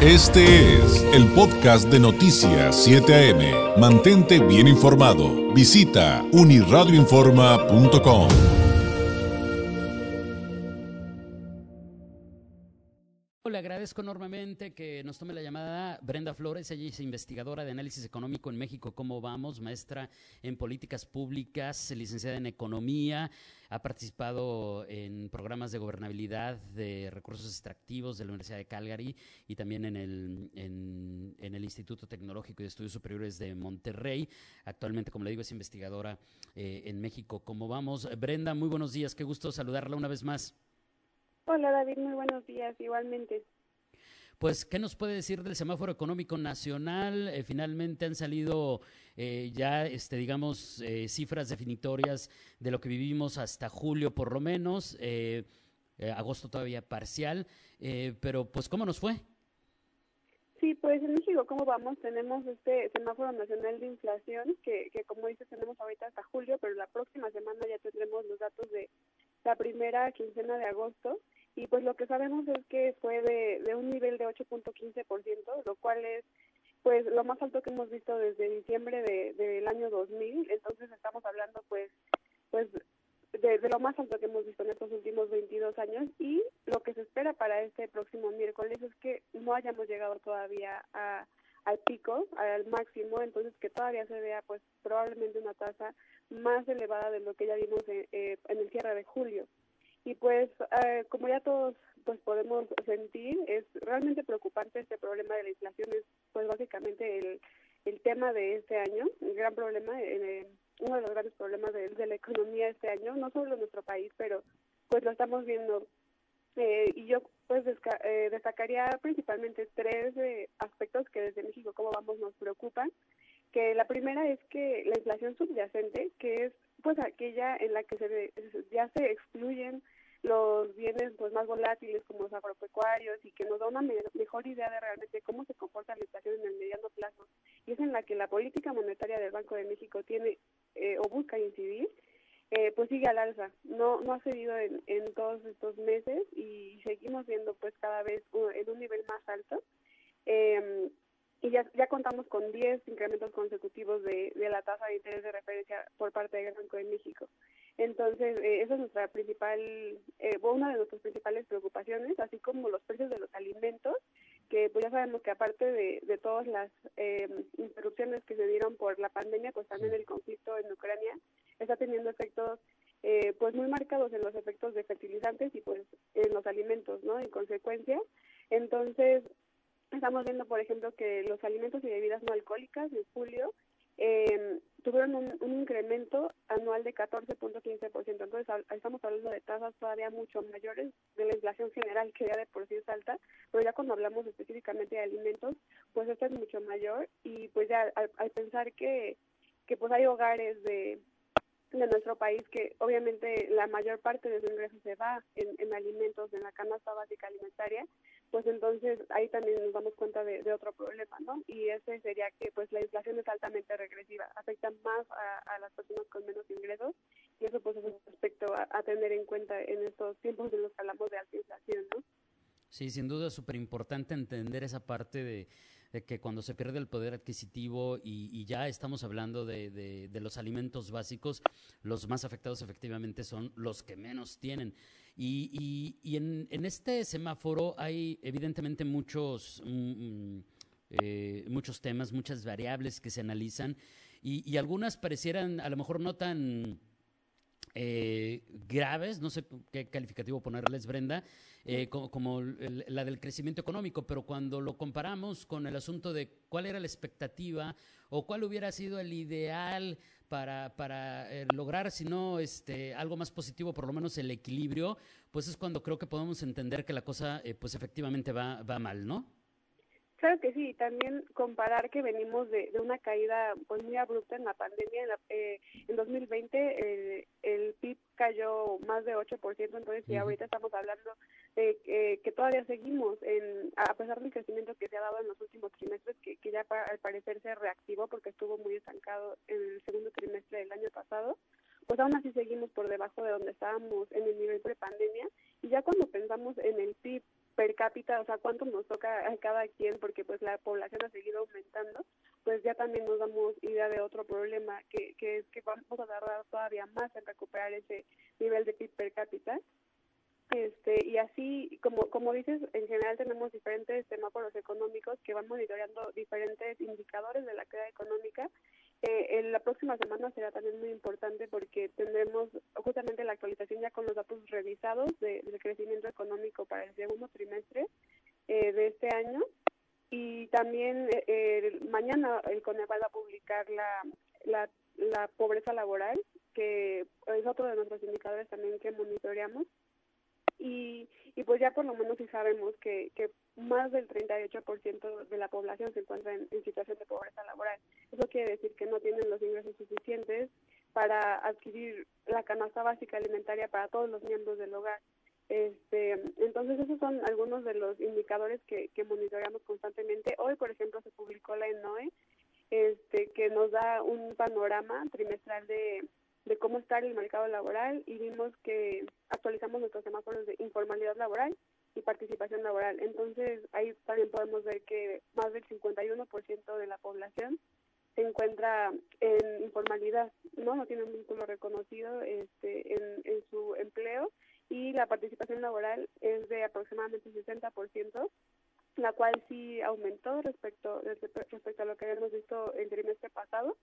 Este es el podcast de Noticias 7 AM. Mantente bien informado. Visita uniradioinforma.com. Le agradezco enormemente que nos tome la llamada Brenda Flores, ella es investigadora de análisis económico en México. ¿Cómo vamos? Maestra en políticas públicas, licenciada en economía, ha participado en programas de gobernabilidad de recursos extractivos de la Universidad de Calgary y también en el, Instituto Tecnológico y de Estudios Superiores de Monterrey. Actualmente, como le digo, es investigadora eh, en México. ¿Cómo vamos? Brenda, muy buenos días, qué gusto saludarla una vez más. Hola David, muy buenos días, igualmente. Pues, ¿qué nos puede decir del semáforo económico nacional? Eh, finalmente han salido eh, ya, este, digamos, eh, cifras definitorias de lo que vivimos hasta julio, por lo menos. agosto todavía parcial. pero, pues, ¿cómo nos fue? Sí, pues en México, ¿cómo vamos? Tenemos este semáforo nacional de inflación que, que, como dices, tenemos ahorita hasta julio, pero la próxima semana ya tendremos los datos de la primera quincena de agosto y pues lo que sabemos es que fue de, de un nivel de 8.15%, lo cual es pues lo más alto que hemos visto desde diciembre de, del año 2000, entonces estamos hablando pues pues de, lo más alto que hemos visto en estos últimos 22 años. Y lo que se espera para este próximo miércoles es que no hayamos llegado todavía a, al pico, al máximo, entonces que todavía se vea pues probablemente una tasa más elevada de lo que ya vimos en, eh, en el cierre de julio. Y pues, eh, como ya todos pues podemos sentir, es realmente preocupante este problema de la inflación, es pues básicamente el, el tema de este año, el gran problema, eh, uno de los grandes problemas de, la economía este año, no solo en nuestro país, pero pues lo estamos viendo. Eh, y yo pues eh, destacaría principalmente tres aspectos que desde México, como vamos, nos preocupan que la primera es que la inflación subyacente, que es pues aquella en la que se ya se excluyen los bienes pues más volátiles como los agropecuarios y que nos da una mejor idea de realmente cómo se comporta la inflación en el mediano plazo y es en la que la política monetaria del Banco de México tiene eh, o busca incidir eh, pues sigue al alza no no ha cedido en, todos estos meses y seguimos viendo pues cada vez en un nivel más alto eh, y ya, ya contamos con 10 incrementos consecutivos de la tasa de interés de referencia por parte del Banco de México. Entonces, eh, esa es nuestra principal, eh, una de nuestras principales preocupaciones, así como los precios de los alimentos, que pues ya sabemos que aparte de, de todas las eh, interrupciones que se dieron por la pandemia, pues también el conflicto en Ucrania está teniendo efectos eh, pues muy marcados en los efectos de fertilizantes y pues en los alimentos, ¿no? En consecuencia, entonces Estamos viendo, por ejemplo, que los alimentos y bebidas no alcohólicas en julio eh, tuvieron un, incremento anual de 14.15%. Entonces, estamos hablando de tasas todavía mucho mayores de la inflación general, que ya de por sí es alta, pero ya cuando hablamos específicamente de alimentos, pues esta es mucho mayor y pues ya al, pensar que, que pues hay hogares de de nuestro país que obviamente la mayor parte de su ingreso se va en, en alimentos, en la canasta básica alimentaria, pues entonces ahí también nos damos cuenta de, otro problema, ¿no? Y ese sería que pues la inflación es altamente regresiva, afecta más a, las personas con menos ingresos y eso pues es un aspecto a, tener en cuenta en estos tiempos en los que hablamos de alta inflación, ¿no? Sí, sin duda es súper importante entender esa parte de, que cuando se pierde el poder adquisitivo y, ya estamos hablando de, de, los alimentos básicos, los más afectados efectivamente son los que menos tienen. Y, y, en, en, este semáforo hay evidentemente muchos, mm, mm, eh, muchos temas, muchas variables que se analizan y, y, algunas parecieran a lo mejor no tan eh, graves, no sé qué calificativo ponerles, Brenda, eh, como, la del crecimiento económico, pero cuando lo comparamos con el asunto de cuál era la expectativa o cuál hubiera sido el ideal para, para eh, lograr, si no este, algo más positivo, por lo menos el equilibrio, pues es cuando creo que podemos entender que la cosa, eh, pues efectivamente va, va mal, ¿no? Claro que sí, también comparar que venimos de, de una caída pues muy abrupta en la pandemia. En, eh, en 2020 el, el PIB cayó más de 8%, entonces ya ahorita estamos hablando de que todavía seguimos, en, a pesar del crecimiento que se ha dado en los últimos trimestres, que, que ya al parecer se reactivó porque estuvo muy estancado en el segundo trimestre del año pasado, pues aún así seguimos por debajo de donde estábamos en el nivel pre-pandemia. Y ya cuando pensamos en el PIB per cápita, o sea, cuánto nos toca a cada quien, porque pues la población ha seguido aumentando, pues ya también nos damos idea de otro problema, que, que es que vamos a tardar todavía más en recuperar ese nivel de PIB per cápita. Este, y así, como, como dices, en general tenemos diferentes semáforos económicos que van monitoreando diferentes indicadores de la actividad económica. Eh, en la próxima semana será también muy importante porque tendremos justamente la actualización ya con los datos revisados de, del crecimiento económico para el segundo trimestre eh, de este año. Y también eh, mañana el Coneval va a publicar la, la, la pobreza laboral, que es otro de nuestros indicadores también que monitoreamos y, y pues ya por lo menos sí sabemos que, que más del 38% de la población se encuentra en, situación de pobreza laboral. Eso quiere decir que no tienen los ingresos suficientes para adquirir la canasta básica alimentaria para todos los miembros del hogar. Este, entonces esos son algunos de los indicadores que, que monitoreamos constantemente. Hoy, por ejemplo, se publicó la ENOE, este, que nos da un panorama trimestral de de cómo está el mercado laboral y vimos que actualizamos nuestros semáforos de informalidad laboral y participación laboral. Entonces, ahí también podemos ver que más del 51% de la población se encuentra en informalidad, ¿no? No tiene un vínculo reconocido este, en, en su empleo y la participación laboral es de aproximadamente 60%, la cual sí aumentó respecto, respecto a lo que habíamos visto el trimestre pasado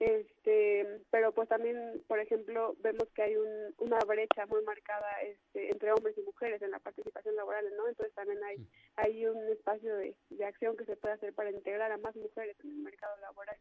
este pero pues también por ejemplo vemos que hay un, una brecha muy marcada este, entre hombres y mujeres en la participación laboral no entonces también hay hay un espacio de, de acción que se puede hacer para integrar a más mujeres en el mercado laboral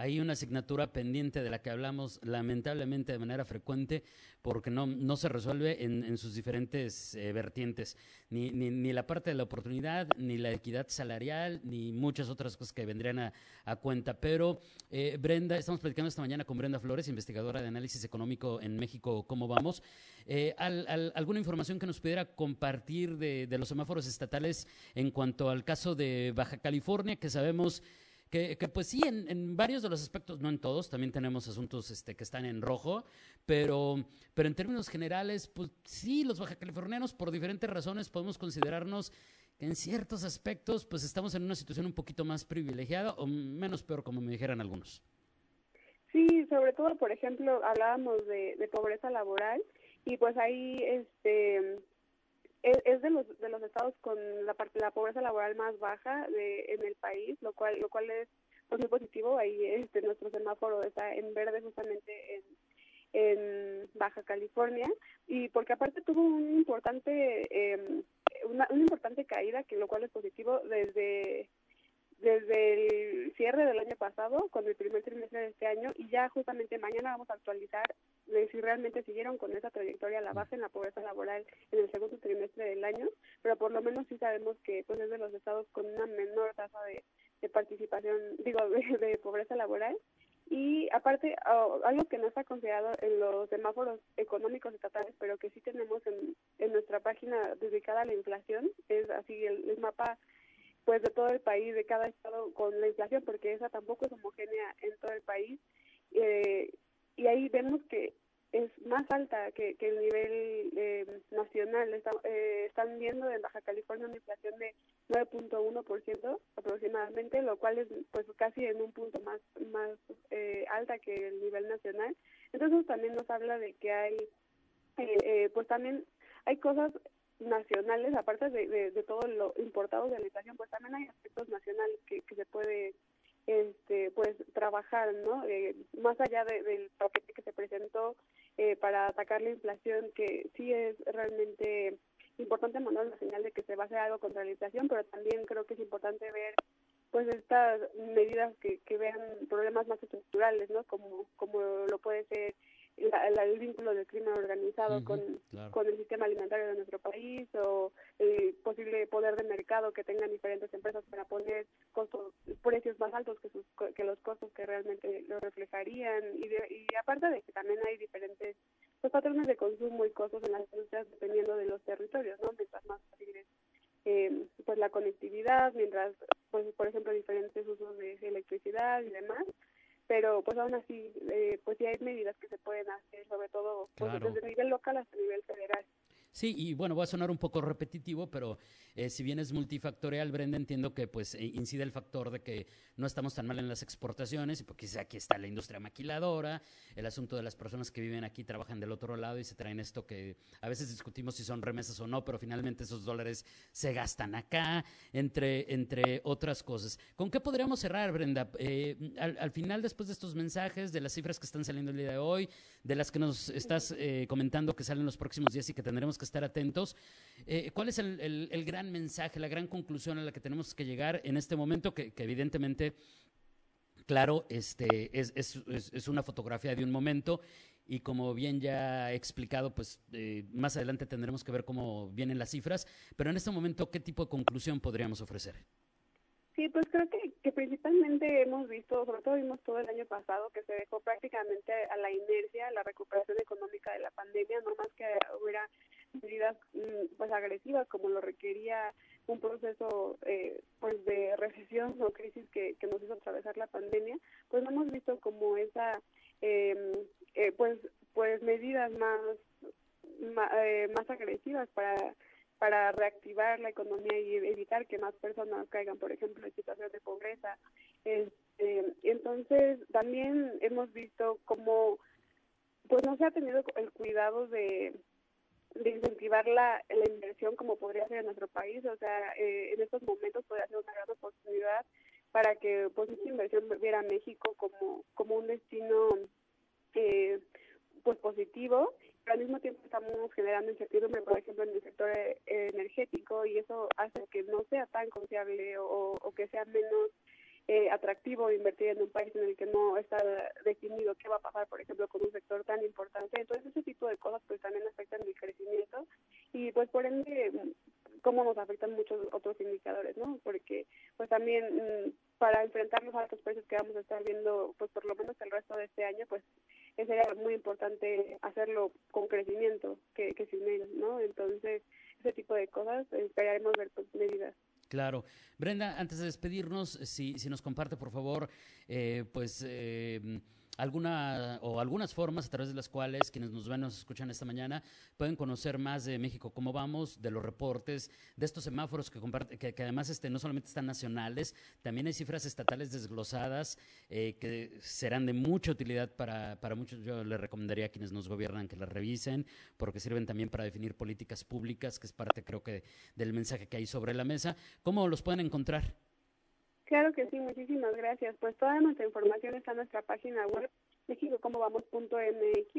hay una asignatura pendiente de la que hablamos lamentablemente de manera frecuente porque no, no se resuelve en, en sus diferentes eh, vertientes, ni, ni, ni, la parte de la oportunidad, ni la equidad salarial, ni muchas otras cosas que vendrían a, a cuenta. Pero, eh, Brenda, estamos platicando esta mañana con Brenda Flores, investigadora de análisis económico en México, ¿cómo vamos? Eh, al, al, ¿Alguna información que nos pudiera compartir de, de los semáforos estatales en cuanto al caso de Baja California, que sabemos que, que pues sí, en, varios de los aspectos, no en todos, también tenemos asuntos este, que están en rojo, pero, pero en términos generales, pues sí, los baja californianos, por diferentes razones, podemos considerarnos que en ciertos aspectos, pues estamos en una situación un poquito más privilegiada o menos peor, como me dijeran algunos. Sí, sobre todo, por ejemplo, hablábamos de, de pobreza laboral y pues ahí este es, de los de los estados con la parte la pobreza laboral más baja de, en el país lo cual lo cual es pues, muy positivo. Ahí este nuestro semáforo está en verde justamente en en Baja California. Y porque aparte tuvo un importante eh, una, una importante caída que lo cual es positivo desde desde el cierre del año pasado con el primer trimestre de este año. Y ya justamente mañana vamos a actualizar de si realmente siguieron con esa trayectoria a la base en la pobreza laboral en el segundo trimestre del año, pero por lo menos sí sabemos que pues es de los estados con una menor tasa de, participación, digo, de, pobreza laboral. Y aparte, algo que no está considerado en los semáforos económicos estatales, pero que sí tenemos en, en nuestra página dedicada a la inflación, es así el, el mapa pues de todo el país, de cada estado con la inflación, porque esa tampoco es homogénea en todo el país. Eh, y ahí vemos que es más alta que, que el nivel eh, nacional. Está, eh, están viendo en Baja California una inflación de 9.1% aproximadamente, lo cual es pues casi en un punto más más eh, alta que el nivel nacional. Entonces también nos habla de que hay, eh, eh, pues también hay cosas nacionales, aparte de, de, todo lo importado de la inflación, pues también hay aspectos nacionales que, que se puede este pues trabajar no eh, más allá de, del paquete que se presentó eh, para atacar la inflación que sí es realmente importante mandar una señal de que se va a hacer algo contra la inflación pero también creo que es importante ver pues estas medidas que, que vean problemas más estructurales no como como lo puede ser la, la, el vínculo del crimen organizado uh -huh, con, claro. con el sistema alimentario de nuestro país o el posible poder de mercado que tengan diferentes empresas para poner costos, precios más altos que, sus, que los costos que realmente lo reflejarían y, de, y aparte de que también hay diferentes pues, patrones de consumo y costos en las industrias dependiendo de los territorios, ¿no? Mientras más fácil es eh, pues la conectividad, mientras pues por ejemplo diferentes usos de electricidad y demás, pero pues aún así eh, pues sí hay medidas que se pueden hacer sobre todo pues, claro. desde el nivel local hasta el nivel federal Sí, y bueno, voy a sonar un poco repetitivo, pero eh, si bien es multifactorial, Brenda, entiendo que pues eh, incide el factor de que no estamos tan mal en las exportaciones, y porque aquí está la industria maquiladora, el asunto de las personas que viven aquí trabajan del otro lado y se traen esto que a veces discutimos si son remesas o no, pero finalmente esos dólares se gastan acá, entre, entre otras cosas. ¿Con qué podríamos cerrar, Brenda? Eh, al, final, después de estos mensajes, de las cifras que están saliendo el día de hoy, de las que nos estás comentando que salen los próximos días y que tendremos que estar atentos. Eh, ¿Cuál es el, gran mensaje, la gran conclusión a la que tenemos que llegar en este momento? Que, evidentemente, claro, este, es, una fotografía de un momento y como bien ya he explicado, pues eh, más adelante tendremos que ver cómo vienen las cifras, pero en este momento, ¿qué tipo de conclusión podríamos ofrecer? Sí, pues creo que, que principalmente hemos visto, sobre todo vimos todo el año pasado, que se dejó prácticamente a la inercia la recuperación económica de la pandemia, no más que hubiera medidas mm, pues agresivas como lo requería un proceso eh, pues de recesión o crisis que, nos hizo atravesar la pandemia pues no hemos visto como esa em, eh, pues pues medidas más eh, más, agresivas para para reactivar la economía y evitar que más personas caigan, por ejemplo, en situación de pobreza. Este, entonces, también hemos visto cómo pues no se ha tenido el cuidado de, de incentivar la, la inversión como podría ser en nuestro país. O sea, eh, en estos momentos podría ser una gran oportunidad para que pues esta inversión viera a México como, como un destino eh, pues positivo pero al mismo tiempo estamos generando incertidumbre, por ejemplo, en el sector eh, energético y eso hace que no sea tan confiable o, o que sea menos eh, atractivo invertir en un país en el que no está definido qué va a pasar, por ejemplo, con un sector tan importante. Entonces, ese tipo de cosas pues también afectan el crecimiento y pues por ende cómo nos afectan muchos otros indicadores, ¿no? Porque pues también mm, para enfrentar los altos precios que vamos a estar viendo pues por lo menos el resto de este año, pues sería muy importante hacerlo con crecimiento que, que sin menos, ¿no? Entonces, ese tipo de cosas esperaremos ver pues, medidas. Claro. Brenda, antes de despedirnos, si, si nos comparte, por favor, eh, pues eh, alguna o algunas formas a través de las cuales quienes nos ven, nos escuchan esta mañana, pueden conocer más de México, cómo vamos, de los reportes, de estos semáforos que, comparte, que, además este, no solamente están nacionales, también hay cifras estatales desglosadas eh, que serán de mucha utilidad para, para muchos. Yo les recomendaría a quienes nos gobiernan que las revisen, porque sirven también para definir políticas públicas, que es parte creo que del mensaje que hay sobre la mesa. ¿Cómo los pueden encontrar? Claro que sí, muchísimas gracias. Pues toda nuestra información está en nuestra página web mexicocomobamos.mx.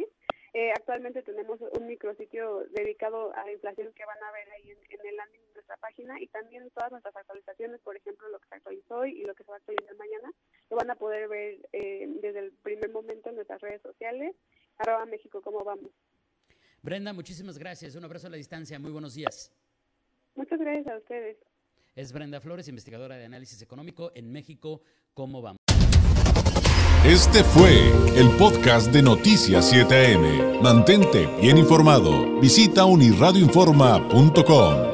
Eh, actualmente tenemos un micrositio dedicado a la inflación que van a ver ahí en, el landing de nuestra página y también todas nuestras actualizaciones, por ejemplo, lo que se actualizó hoy y lo que se va a actualizar mañana, lo van a poder ver eh, desde el primer momento en nuestras redes sociales, arroba México, ¿cómo vamos? Brenda, muchísimas gracias. Un abrazo a la distancia. Muy buenos días. Muchas gracias a ustedes. Es Brenda Flores, investigadora de análisis económico en México. ¿Cómo vamos? Este fue el podcast de Noticias 7am. Mantente bien informado. Visita unirradioinforma.com.